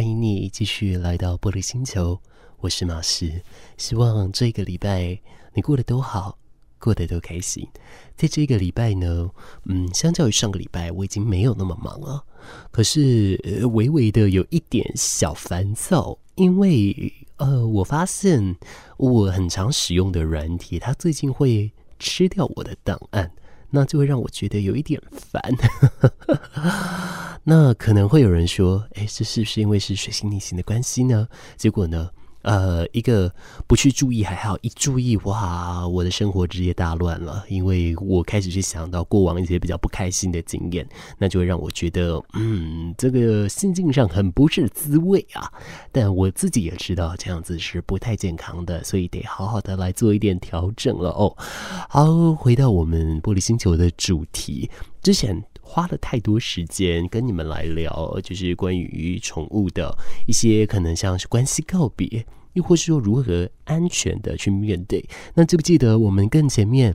欢迎你继续来到玻璃星球，我是马石。希望这个礼拜你过得都好，过得都开心。在这个礼拜呢，嗯，相较于上个礼拜，我已经没有那么忙了，可是，呃，微微的有一点小烦躁，因为呃，我发现我很常使用的软体，它最近会吃掉我的档案。那就会让我觉得有一点烦。那可能会有人说：“哎，这是不是因为是水星逆行的关系呢？”结果呢？呃，一个不去注意还好，一注意哇，我的生活直接大乱了。因为我开始去想到过往一些比较不开心的经验，那就会让我觉得，嗯，这个心境上很不是滋味啊。但我自己也知道这样子是不太健康的，所以得好好的来做一点调整了哦。好，回到我们玻璃星球的主题，之前花了太多时间跟你们来聊，就是关于宠物的一些可能像是关系告别。又或是说如何安全的去面对？那记不记得我们更前面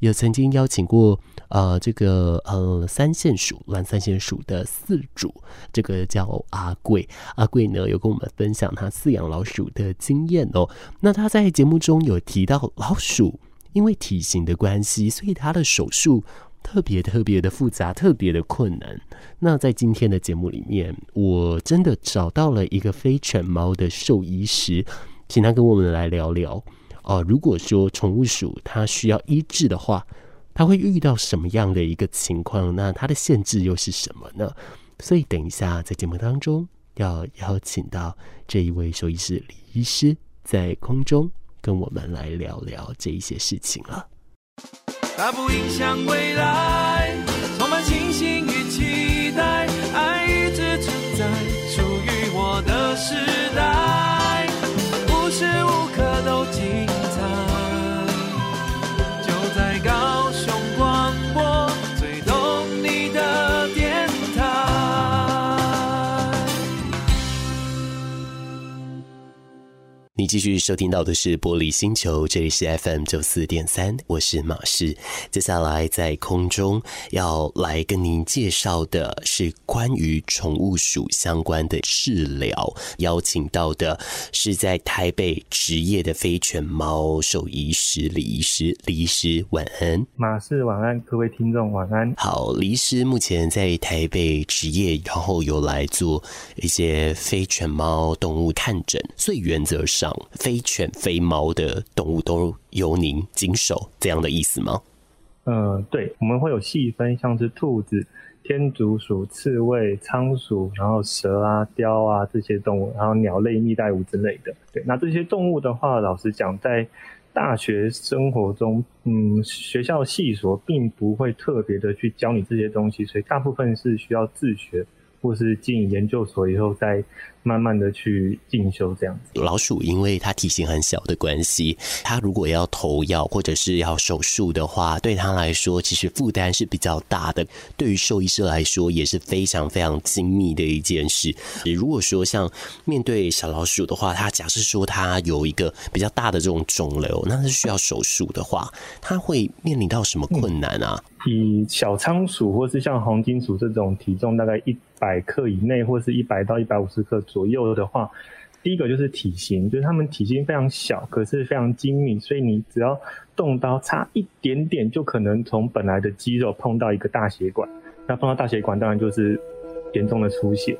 有曾经邀请过呃这个呃三线鼠蓝三线鼠的饲主，这个叫阿贵。阿贵呢有跟我们分享他饲养老鼠的经验哦。那他在节目中有提到老鼠因为体型的关系，所以他的手术。特别特别的复杂，特别的困难。那在今天的节目里面，我真的找到了一个非犬猫的兽医师，请他跟我们来聊聊。哦、呃，如果说宠物鼠它需要医治的话，它会遇到什么样的一个情况？那它的限制又是什么呢？所以等一下在节目当中要邀请到这一位兽医师李医师，在空中跟我们来聊聊这一些事情了。它不影响未来，充满信心与期待，你继续收听到的是玻璃星球，这里是 FM 九四点三，我是马氏。接下来在空中要来跟您介绍的是关于宠物鼠相关的治疗，邀请到的是在台北职业的非犬猫兽医师李医师。李医师晚安，马氏晚安，各位听众晚安。好，李医师目前在台北职业，然后有来做一些非犬猫动物看诊，所以原则上非犬非猫的动物都由您经手，这样的意思吗？呃，对，我们会有细分，像是兔子、天竺鼠、刺猬、仓鼠，然后蛇啊、雕啊这些动物，然后鸟类、蜜袋鼯之类的。对，那这些动物的话，老实讲，在大学生活中，嗯，学校系所并不会特别的去教你这些东西，所以大部分是需要自学，或是进研究所以后再。慢慢的去进修这样子。老鼠因为它体型很小的关系，它如果要投药或者是要手术的话，对它来说其实负担是比较大的。对于兽医师来说也是非常非常精密的一件事。如果说像面对小老鼠的话，它假设说它有一个比较大的这种肿瘤，那是需要手术的话，它会面临到什么困难啊？嗯、以小仓鼠或是像黄金鼠这种体重大概一百克以内，或是一百到一百五十克左右的话，第一个就是体型，就是它们体型非常小，可是非常精密，所以你只要动刀差一点点，就可能从本来的肌肉碰到一个大血管，那碰到大血管，当然就是严重的出血。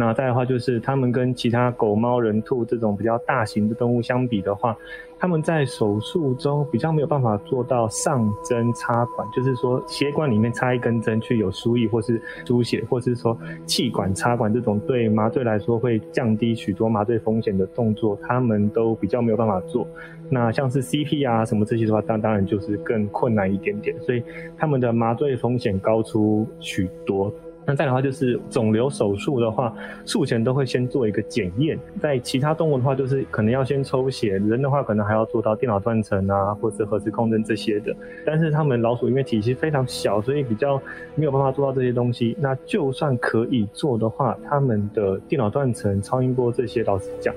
那再的话就是，他们跟其他狗、猫、人、兔这种比较大型的动物相比的话，他们在手术中比较没有办法做到上针插管，就是说血管里面插一根针去有输液或是输血，或是说气管插管这种对麻醉来说会降低许多麻醉风险的动作，他们都比较没有办法做。那像是 CP 啊什么这些的话，当当然就是更困难一点点，所以他们的麻醉风险高出许多。那再的话就是肿瘤手术的话，术前都会先做一个检验。在其他动物的话，就是可能要先抽血，人的话可能还要做到电脑断层啊，或者是核磁共振这些的。但是他们老鼠因为体积非常小，所以比较没有办法做到这些东西。那就算可以做的话，他们的电脑断层、超音波这些，老实讲。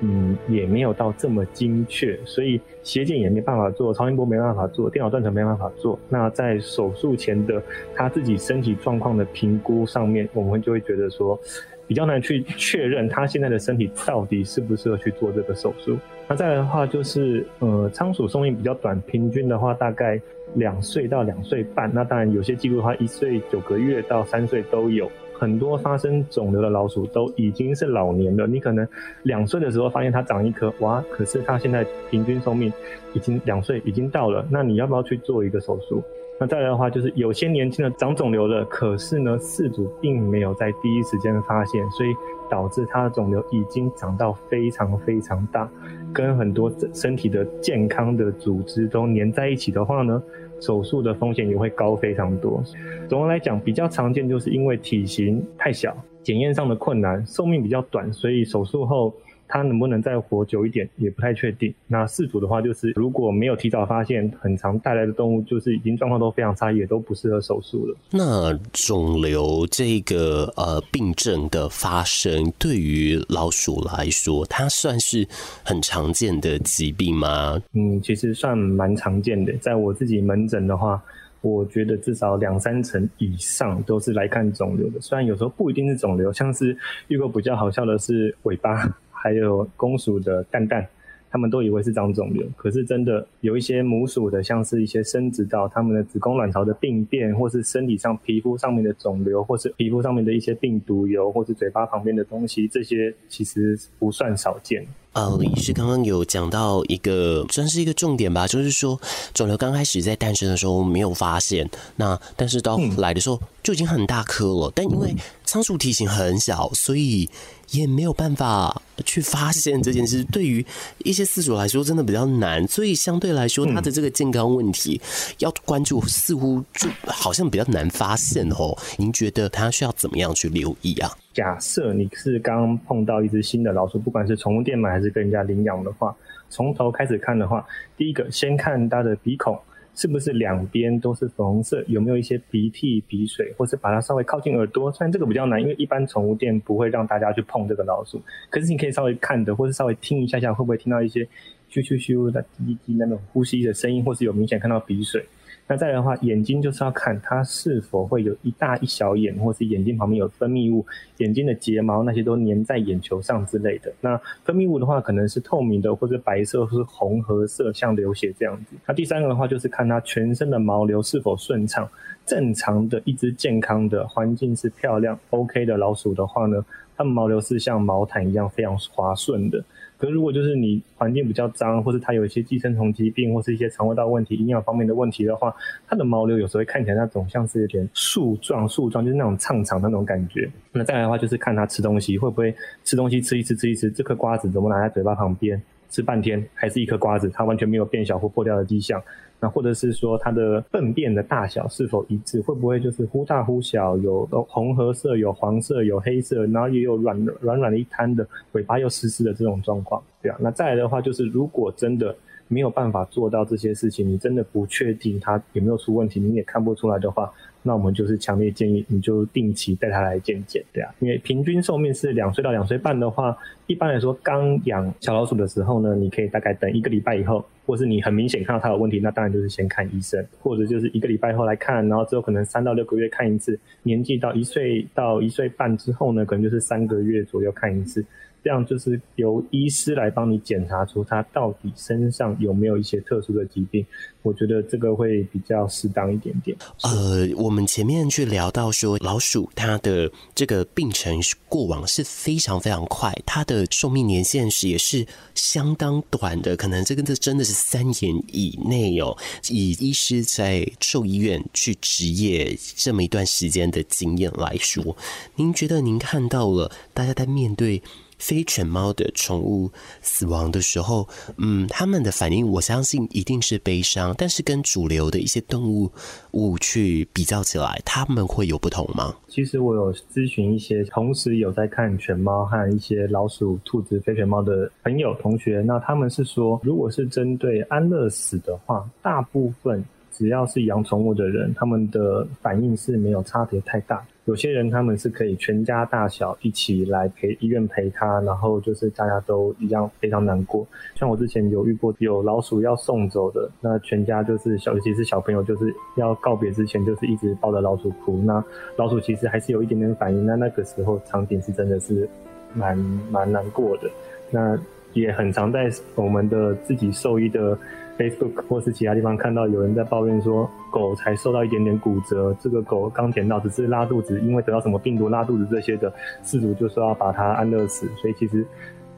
嗯，也没有到这么精确，所以血检也没办法做，超音波没办法做，电脑断层没办法做。那在手术前的他自己身体状况的评估上面，我们就会觉得说，比较难去确认他现在的身体到底适不适合去做这个手术。那再来的话就是，呃，仓鼠寿命比较短，平均的话大概两岁到两岁半。那当然有些记录的话，一岁九个月到三岁都有。很多发生肿瘤的老鼠都已经是老年了，你可能两岁的时候发现它长一颗，哇，可是它现在平均寿命已经两岁已经到了，那你要不要去做一个手术？那再来的话就是有些年轻的长肿瘤了，可是呢，饲主并没有在第一时间发现，所以导致它的肿瘤已经长到非常非常大，跟很多身体的健康的组织都粘在一起的话呢，手术的风险也会高非常多。总的来讲，比较常见就是因为体型太小，检验上的困难，寿命比较短，所以手术后。它能不能再活久一点也不太确定。那四组的话，就是如果没有提早发现，很常带来的动物就是已经状况都非常差，也都不适合手术了。那肿瘤这个呃病症的发生，对于老鼠来说，它算是很常见的疾病吗？嗯，其实算蛮常见的。在我自己门诊的话，我觉得至少两三成以上都是来看肿瘤的。虽然有时候不一定是肿瘤，像是遇过比较好笑的是尾巴。还有公鼠的蛋蛋，他们都以为是长肿瘤，可是真的有一些母鼠的，像是一些生殖道，他们的子宫卵巢的病变，或是身体上皮肤上面的肿瘤，或是皮肤上面的一些病毒疣，或是嘴巴旁边的东西，这些其实不算少见。呃，李医师刚刚有讲到一个，算是一个重点吧，就是说肿瘤刚开始在诞生的时候没有发现，那但是到来的时候就已经很大颗了，但因为仓鼠体型很小，所以。也没有办法去发现这件事，对于一些饲主来说真的比较难，所以相对来说，它的这个健康问题要关注，似乎就好像比较难发现哦。您觉得它需要怎么样去留意啊？假设你是刚碰到一只新的老鼠，不管是宠物店买还是跟人家领养的话，从头开始看的话，第一个先看它的鼻孔。是不是两边都是粉红色？有没有一些鼻涕、鼻水，或是把它稍微靠近耳朵？虽然这个比较难，因为一般宠物店不会让大家去碰这个老鼠。可是你可以稍微看的，或是稍微听一下下，会不会听到一些咻咻咻的滴滴那种呼吸的声音，或是有明显看到鼻水。那再来的话，眼睛就是要看它是否会有一大一小眼，或是眼睛旁边有分泌物，眼睛的睫毛那些都粘在眼球上之类的。那分泌物的话，可能是透明的，或者白色，或是红褐色，像流血这样子。那第三个的话，就是看它全身的毛流是否顺畅，正常的一只健康的环境是漂亮 OK 的老鼠的话呢，它们毛流是像毛毯一样非常滑顺的。可是如果就是你环境比较脏，或是它有一些寄生虫疾病，或是一些肠胃道问题、营养方面的问题的话，它的毛流有时候会看起来那种像是有点树状、树状，就是那种长长那种感觉。那再来的话就是看它吃东西会不会吃东西吃一吃吃一吃，这颗瓜子怎么拿在嘴巴旁边吃半天还是一颗瓜子，它完全没有变小或破掉的迹象。那或者是说它的粪便的大小是否一致，会不会就是忽大忽小，有红褐色、有黄色、有黑色，然后也有软软软的一滩的尾巴又湿湿的这种状况，对啊。那再来的话就是，如果真的没有办法做到这些事情，你真的不确定它有没有出问题，你也看不出来的话。那我们就是强烈建议你就定期带它来健检，对啊，因为平均寿命是两岁到两岁半的话，一般来说刚养小老鼠的时候呢，你可以大概等一个礼拜以后，或是你很明显看到它有问题，那当然就是先看医生，或者就是一个礼拜后来看，然后之后可能三到六个月看一次，年纪到一岁到一岁半之后呢，可能就是三个月左右看一次。这样就是由医师来帮你检查出他到底身上有没有一些特殊的疾病，我觉得这个会比较适当一点点。呃，我们前面去聊到说，老鼠它的这个病程过往是非常非常快，它的寿命年限是也是相当短的，可能这个这真的是三年以内哦。以医师在兽医院去执业这么一段时间的经验来说，您觉得您看到了大家在面对非犬猫的宠物死亡的时候，嗯，他们的反应，我相信一定是悲伤。但是跟主流的一些动物物去比较起来，他们会有不同吗？其实我有咨询一些，同时有在看犬猫和一些老鼠、兔子、非犬猫的朋友同学，那他们是说，如果是针对安乐死的话，大部分只要是养宠物的人，他们的反应是没有差别太大。有些人他们是可以全家大小一起来陪医院陪他，然后就是大家都一样非常难过。像我之前有遇过有老鼠要送走的，那全家就是小，尤其是小朋友，就是要告别之前就是一直抱着老鼠哭。那老鼠其实还是有一点点反应，那那个时候场景是真的是蛮蛮难过的。那也很常在我们的自己兽医的。Facebook 或是其他地方看到有人在抱怨说，狗才受到一点点骨折，这个狗刚捡到只是拉肚子，因为得到什么病毒拉肚子这些的，饲主就说要把它安乐死。所以其实，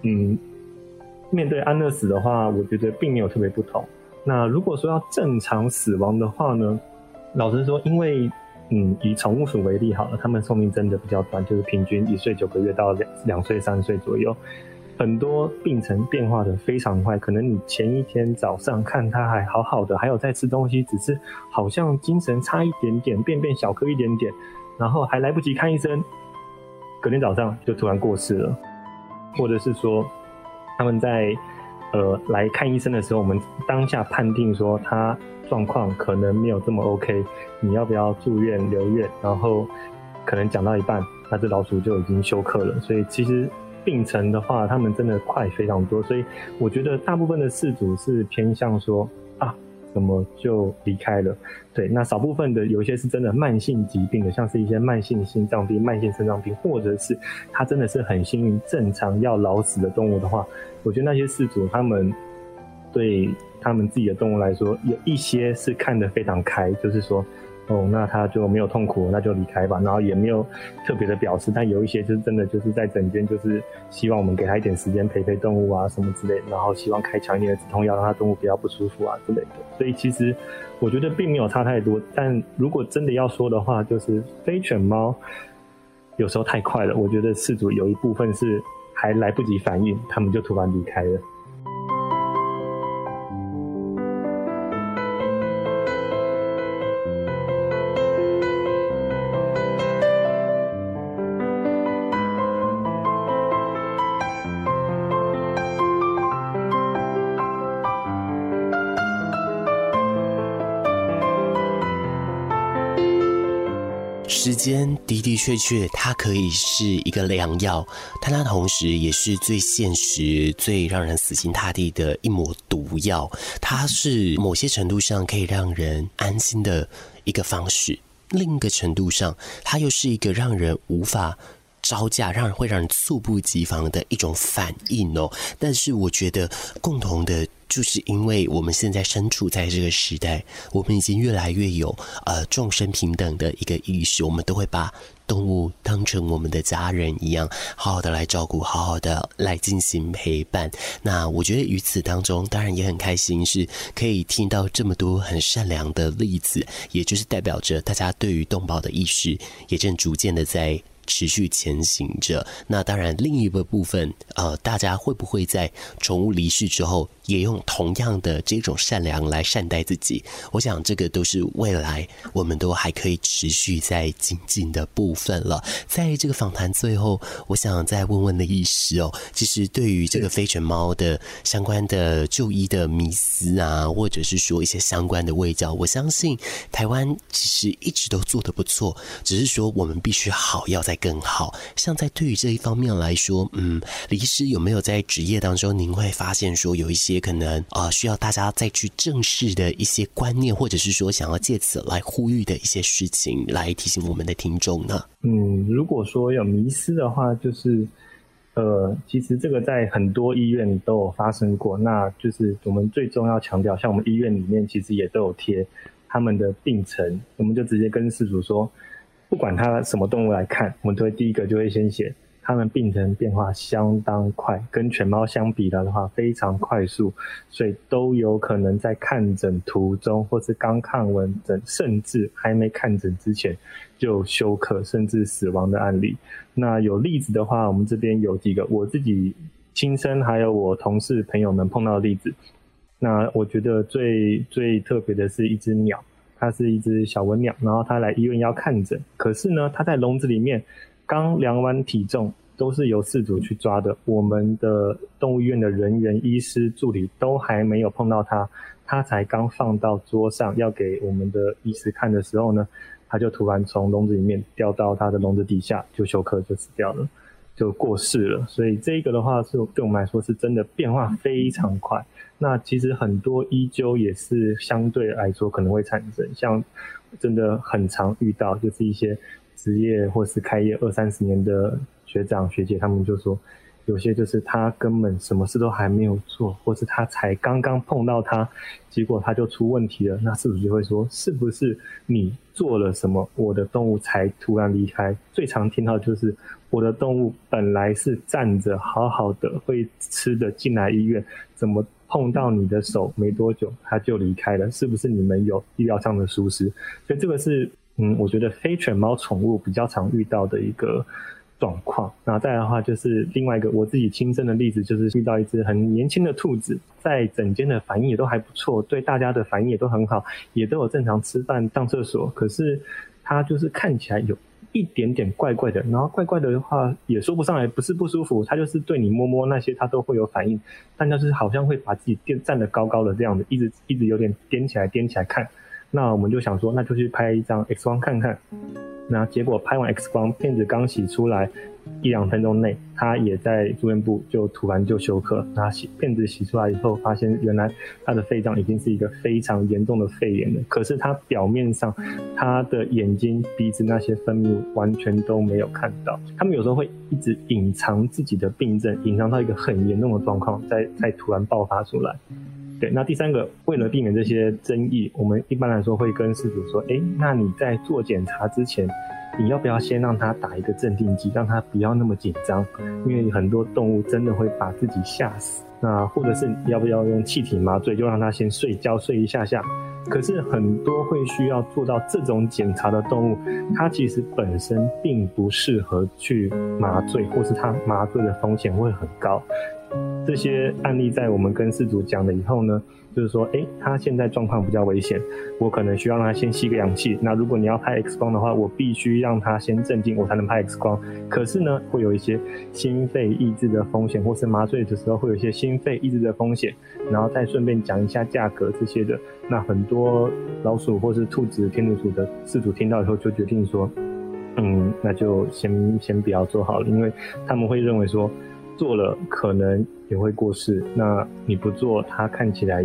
嗯，面对安乐死的话，我觉得并没有特别不同。那如果说要正常死亡的话呢，老实说，因为嗯，以宠物鼠为例好了，它们寿命真的比较短，就是平均一岁九个月到两两岁三岁左右。很多病程变化的非常快，可能你前一天早上看他还好好的，还有在吃东西，只是好像精神差一点点，便便小颗一点点，然后还来不及看医生，隔天早上就突然过世了，或者是说他们在呃来看医生的时候，我们当下判定说他状况可能没有这么 OK，你要不要住院留院？然后可能讲到一半，那只老鼠就已经休克了，所以其实。病程的话，他们真的快非常多，所以我觉得大部分的事主是偏向说啊，怎么就离开了？对，那少部分的有一些是真的慢性疾病的，像是一些慢性心脏病、慢性肾脏病，或者是他真的是很幸运正常要老死的动物的话，我觉得那些事主他们对他们自己的动物来说，有一些是看得非常开，就是说。哦，那他就没有痛苦，那就离开吧。然后也没有特别的表示，但有一些就是真的就是在整间，就是希望我们给他一点时间陪陪动物啊什么之类，然后希望开强一点的止痛药，让他动物比较不舒服啊之类的。所以其实我觉得并没有差太多。但如果真的要说的话，就是非犬猫有时候太快了，我觉得饲主有一部分是还来不及反应，他们就突然离开了。的确确，它可以是一个良药，但它同时也是最现实、最让人死心塌地的一抹毒药。它是某些程度上可以让人安心的一个方式，另一个程度上，它又是一个让人无法招架、让人会让人猝不及防的一种反应哦。但是我觉得共同的。就是因为我们现在身处在这个时代，我们已经越来越有呃众生平等的一个意识，我们都会把动物当成我们的家人一样，好好的来照顾，好好的来进行陪伴。那我觉得于此当中，当然也很开心，是可以听到这么多很善良的例子，也就是代表着大家对于动保的意识也正逐渐的在。持续前行着。那当然，另一个部分，呃，大家会不会在宠物离世之后，也用同样的这种善良来善待自己？我想，这个都是未来我们都还可以持续在精进的部分了。在这个访谈最后，我想再问问的医师哦，其实对于这个非犬猫的相关的就医的迷思啊，或者是说一些相关的味教，我相信台湾其实一直都做得不错，只是说我们必须好要在更好。像在对于这一方面来说，嗯，李医师有没有在职业当中，您会发现说有一些。可能啊、呃，需要大家再去正视的一些观念，或者是说想要借此来呼吁的一些事情，来提醒我们的听众呢？嗯，如果说有迷失的话，就是呃，其实这个在很多医院都有发生过。那就是我们最终要强调，像我们医院里面其实也都有贴他们的病程，我们就直接跟事主说，不管它什么动物来看，我们都会第一个就会先写它们病程变化相当快，跟犬猫相比的话非常快速，所以都有可能在看诊途中，或是刚看完诊，甚至还没看诊之前就休克甚至死亡的案例。那有例子的话，我们这边有几个我自己亲身，还有我同事朋友们碰到的例子。那我觉得最最特别的是一只鸟，它是一只小文鸟，然后它来医院要看诊，可是呢，它在笼子里面。刚量完体重，都是由饲主去抓的。我们的动物医院的人员、医师、助理都还没有碰到它，它才刚放到桌上要给我们的医师看的时候呢，它就突然从笼子里面掉到它的笼子底下，就休克，就死掉了，就过世了。所以这个的话是对我们来说是真的变化非常快。那其实很多依旧也是相对来说可能会产生，像真的很常遇到就是一些。职业或是开业二三十年的学长学姐，他们就说，有些就是他根本什么事都还没有做，或是他才刚刚碰到他，结果他就出问题了。那是不是就会说，是不是你做了什么，我的动物才突然离开？最常听到就是，我的动物本来是站着好好的，会吃的进来医院，怎么碰到你的手没多久他就离开了？是不是你们有医疗上的疏失？所以这个是。嗯，我觉得非犬猫宠物比较常遇到的一个状况。那再来的话，就是另外一个我自己亲身的例子，就是遇到一只很年轻的兔子，在整间的反应也都还不错，对大家的反应也都很好，也都有正常吃饭、上厕所。可是它就是看起来有一点点怪怪的，然后怪怪的话也说不上来，不是不舒服，它就是对你摸摸那些，它都会有反应，但就是好像会把自己垫站得高高的这样子，一直一直有点踮起来、踮起来看。那我们就想说，那就去拍一张 X 光看看。那结果拍完 X 光，片子刚洗出来一两分钟内，他也在住院部就突然就休克。那洗片子洗出来以后，发现原来他的肺脏已经是一个非常严重的肺炎了。可是他表面上，他的眼睛、鼻子那些分泌完全都没有看到。他们有时候会一直隐藏自己的病症，隐藏到一个很严重的状况，再再突然爆发出来。对，那第三个，为了避免这些争议，我们一般来说会跟饲主说，哎，那你在做检查之前，你要不要先让他打一个镇定剂，让他不要那么紧张？因为很多动物真的会把自己吓死。那或者是要不要用气体麻醉，就让他先睡觉睡一下下。可是很多会需要做到这种检查的动物，它其实本身并不适合去麻醉，或是它麻醉的风险会很高。这些案例在我们跟饲主讲了以后呢，就是说，诶，他现在状况比较危险，我可能需要让他先吸个氧气。那如果你要拍 X 光的话，我必须让他先镇静，我才能拍 X 光。可是呢，会有一些心肺抑制的风险，或是麻醉的时候会有一些心肺抑制的风险。然后再顺便讲一下价格这些的。那很多老鼠或是兔子、天竺鼠的饲主听到以后就决定说，嗯，那就先先不要做好了，因为他们会认为说。做了可能也会过世，那你不做，它看起来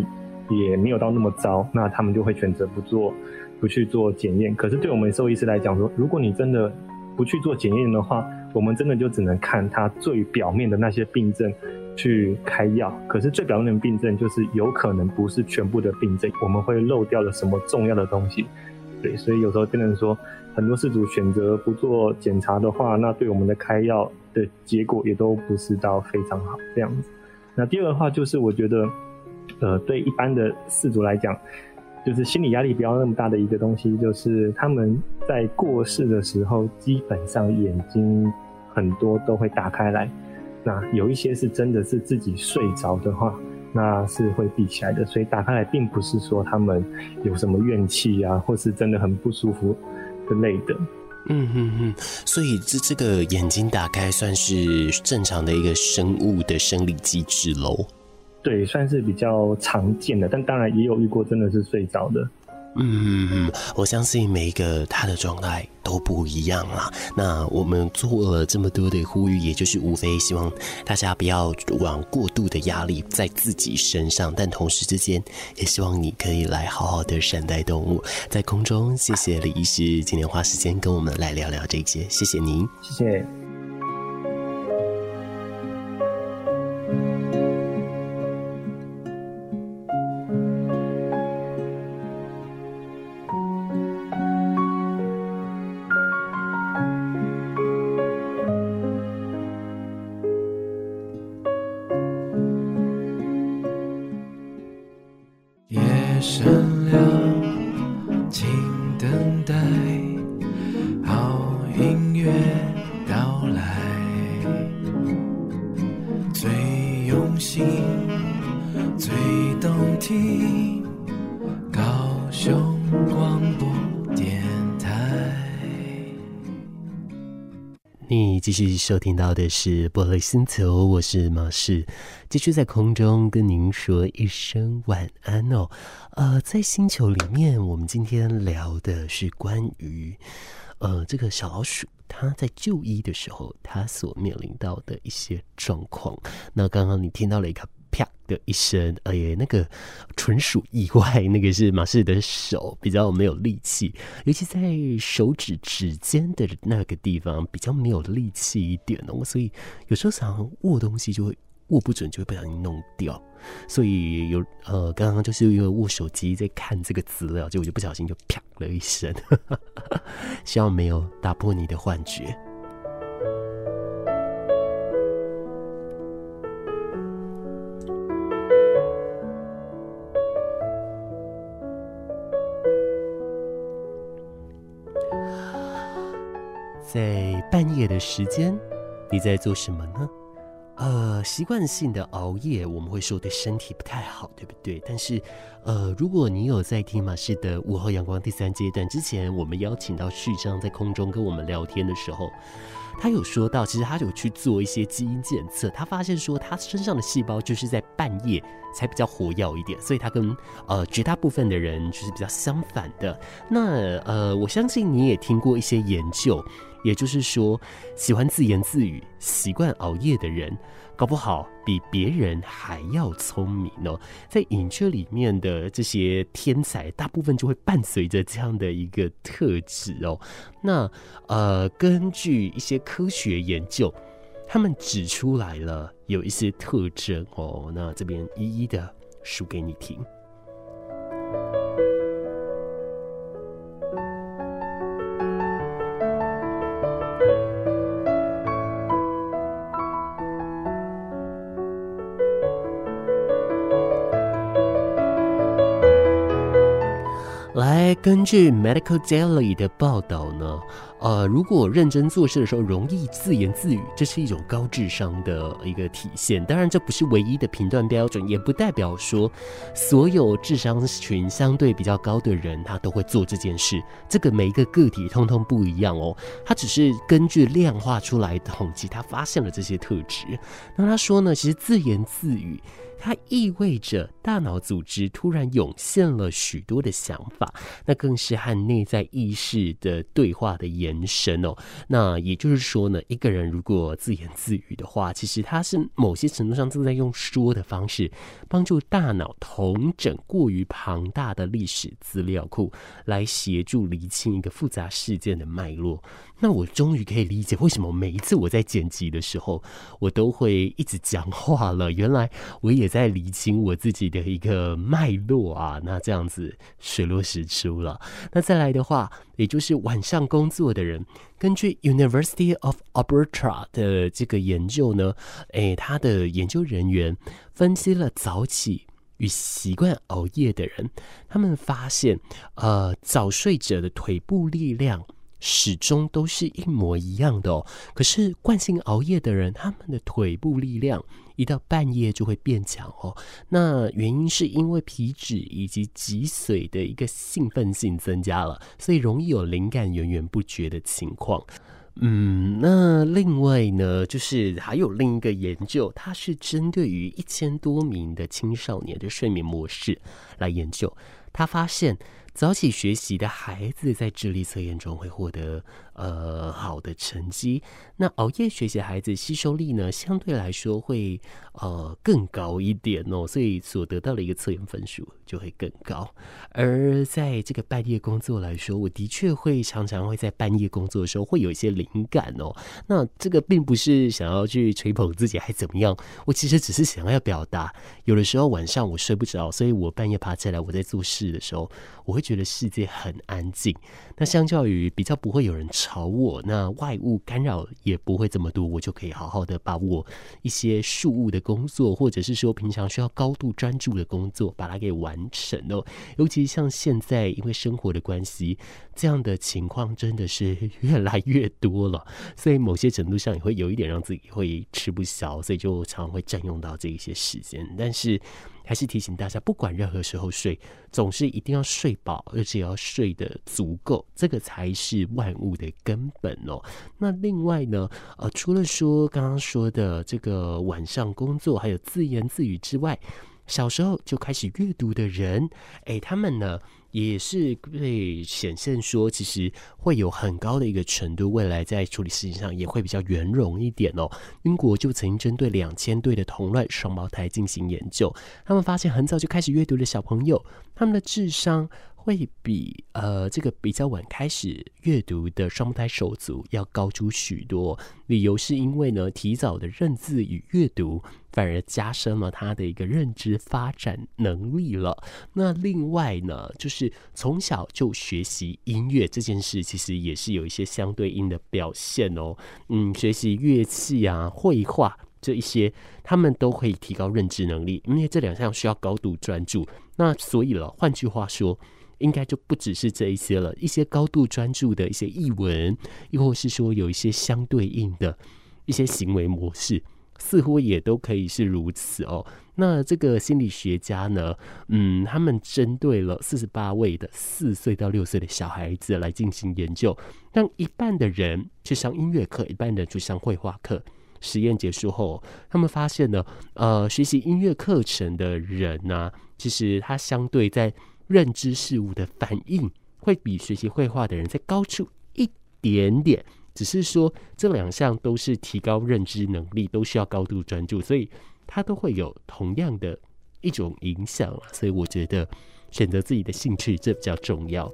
也没有到那么糟，那他们就会选择不做，不去做检验。可是对我们兽医师来讲说，如果你真的不去做检验的话，我们真的就只能看它最表面的那些病症去开药。可是最表面的病症就是有可能不是全部的病症，我们会漏掉了什么重要的东西。对，所以有时候变成说，很多事主选择不做检查的话，那对我们的开药的结果也都不是到非常好这样子。那第二个的话就是，我觉得，呃，对一般的饲主来讲，就是心理压力不要那么大的一个东西，就是他们在过世的时候，基本上眼睛很多都会打开来。那有一些是真的是自己睡着的话。那是会闭起来的，所以打开来并不是说他们有什么怨气啊，或是真的很不舒服之类的。嗯嗯嗯，所以这这个眼睛打开算是正常的一个生物的生理机制喽。对，算是比较常见的，但当然也有遇过真的是睡着的。嗯，我相信每一个他的状态都不一样啦。那我们做了这么多的呼吁，也就是无非希望大家不要往过度的压力在自己身上，但同时之间也希望你可以来好好的善待动物。在空中，谢谢李医师今天花时间跟我们来聊聊这些，谢谢您，谢谢。继续收听到的是《薄荷星球》，我是马氏，继续在空中跟您说一声晚安哦。呃，在星球里面，我们今天聊的是关于呃这个小老鼠，它在就医的时候，它所面临到的一些状况。那刚刚你听到了一个。啪的一声，哎呀，那个纯属意外，那个是马氏的手比较没有力气，尤其在手指指尖的那个地方比较没有力气一点哦，所以有时候想握东西就会握不准，就会不小心弄掉。所以有呃，刚刚就是因为握手机在看这个资料，结果就不小心就啪了一声，希望没有打破你的幻觉。在半夜的时间，你在做什么呢？呃，习惯性的熬夜，我们会说对身体不太好，对不对？但是，呃，如果你有在听马氏的午后阳光第三阶段之前，我们邀请到序章在空中跟我们聊天的时候，他有说到，其实他有去做一些基因检测，他发现说他身上的细胞就是在半夜才比较活跃一点，所以他跟呃绝大部分的人就是比较相反的。那呃，我相信你也听过一些研究。也就是说，喜欢自言自语、习惯熬夜的人，搞不好比别人还要聪明哦。在影剧里面的这些天才，大部分就会伴随着这样的一个特质哦。那呃，根据一些科学研究，他们指出来了有一些特征哦。那这边一一的数给你听。根据 Medical Daily 的报道呢，呃，如果认真做事的时候容易自言自语，这是一种高智商的一个体现。当然，这不是唯一的评断标准，也不代表说所有智商群相对比较高的人他都会做这件事。这个每一个个体通通不一样哦，他只是根据量化出来统计，他发现了这些特质。那他说呢，其实自言自语。它意味着大脑组织突然涌现了许多的想法，那更是和内在意识的对话的延伸哦。那也就是说呢，一个人如果自言自语的话，其实他是某些程度上正在用说的方式帮助大脑统整过于庞大的历史资料库，来协助厘清一个复杂事件的脉络。那我终于可以理解为什么每一次我在剪辑的时候，我都会一直讲话了。原来我也在理清我自己的一个脉络啊。那这样子水落石出了。那再来的话，也就是晚上工作的人，根据 University of Alberta 的这个研究呢，诶，他的研究人员分析了早起与习惯熬夜的人，他们发现，呃，早睡者的腿部力量。始终都是一模一样的哦。可是惯性熬夜的人，他们的腿部力量一到半夜就会变强哦。那原因是因为皮质以及脊髓的一个兴奋性增加了，所以容易有灵感源源不绝的情况。嗯，那另外呢，就是还有另一个研究，它是针对于一千多名的青少年的睡眠模式来研究，他发现。早起学习的孩子在智力测验中会获得呃好的成绩，那熬夜学习孩子吸收力呢，相对来说会呃更高一点哦，所以所得到的一个测验分数就会更高。而在这个半夜工作来说，我的确会常常会在半夜工作的时候会有一些灵感哦。那这个并不是想要去吹捧自己还怎么样，我其实只是想要表达，有的时候晚上我睡不着，所以我半夜爬起来我在做事的时候，我会觉得世界很安静。那相较于比较不会有人我，那外物干扰也不会这么多，我就可以好好的把我一些事物的工作，或者是说平常需要高度专注的工作，把它给完成哦。尤其像现在，因为生活的关系，这样的情况真的是越来越多了，所以某些程度上也会有一点让自己会吃不消，所以就常常会占用到这一些时间。但是。还是提醒大家，不管任何时候睡，总是一定要睡饱，而且要睡得足够，这个才是万物的根本哦。那另外呢，呃，除了说刚刚说的这个晚上工作还有自言自语之外，小时候就开始阅读的人，哎，他们呢？也是会显现说，其实会有很高的一个程度，未来在处理事情上也会比较圆融一点哦。英国就曾经针对两千对的同卵双胞胎进行研究，他们发现很早就开始阅读的小朋友，他们的智商。会比呃这个比较晚开始阅读的双胞胎手足要高出许多，理由是因为呢，提早的认字与阅读反而加深了他的一个认知发展能力了。那另外呢，就是从小就学习音乐这件事，其实也是有一些相对应的表现哦。嗯，学习乐器啊、绘画这一些，他们都可以提高认知能力，因为这两项需要高度专注。那所以了，换句话说。应该就不只是这一些了，一些高度专注的一些译文，亦或是说有一些相对应的一些行为模式，似乎也都可以是如此哦。那这个心理学家呢，嗯，他们针对了四十八位的四岁到六岁的小孩子来进行研究，让一半的人去上音乐课，一半的人去上绘画课。实验结束后，他们发现呢，呃，学习音乐课程的人呢、其实他相对在认知事物的反应会比学习绘画的人再高出一点点，只是说这两项都是提高认知能力，都需要高度专注，所以它都会有同样的一种影响了。所以我觉得选择自己的兴趣这比较重要。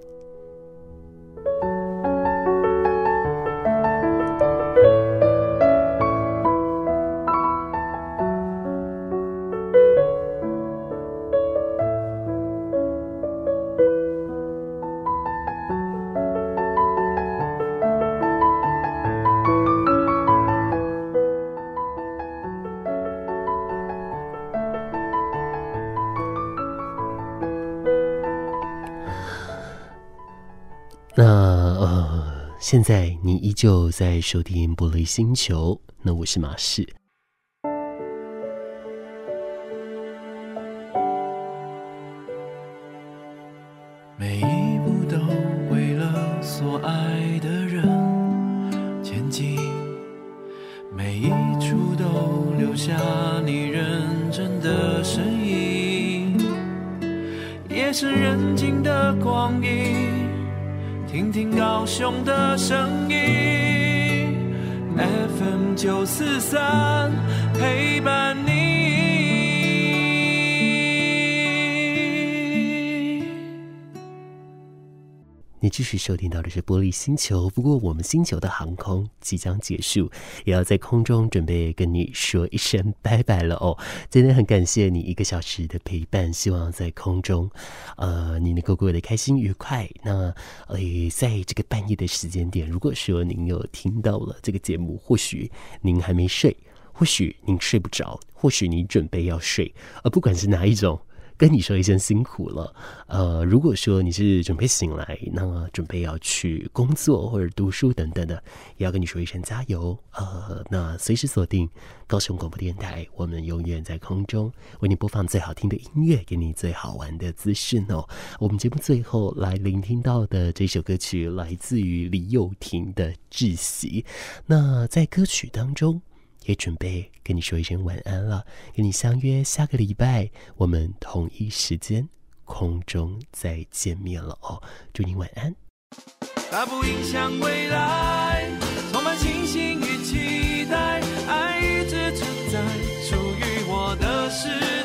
现在你依旧在收听玻璃星球，那我是马士。每一步都为了所爱的人前进，每一处都留下你认真的身影，夜深人静的光阴。听听高雄的声音，FM 九四三陪伴你。继续收听到的是玻璃星球，不过我们星球的航空即将结束，也要在空中准备跟你说一声拜拜了哦。今天很感谢你一个小时的陪伴，希望在空中，呃，你能够过得开心愉快。那呃，在这个半夜的时间点，如果说您有听到了这个节目，或许您还没睡，或许您睡不着，或许你准备要睡，而不管是哪一种。跟你说一声辛苦了，呃，如果说你是准备醒来，那么准备要去工作或者读书等等的，也要跟你说一声加油，呃，那随时锁定高雄广播电台，我们永远在空中为你播放最好听的音乐，给你最好玩的资讯哦。我们节目最后来聆听到的这首歌曲来自于李幼廷的《窒息》，那在歌曲当中。也准备跟你说一声晚安了，跟你相约下个礼拜我们同一时间空中再见面了哦，祝你晚安。它不影响未来，充满信心与期待，爱一直存在，属于我的时代。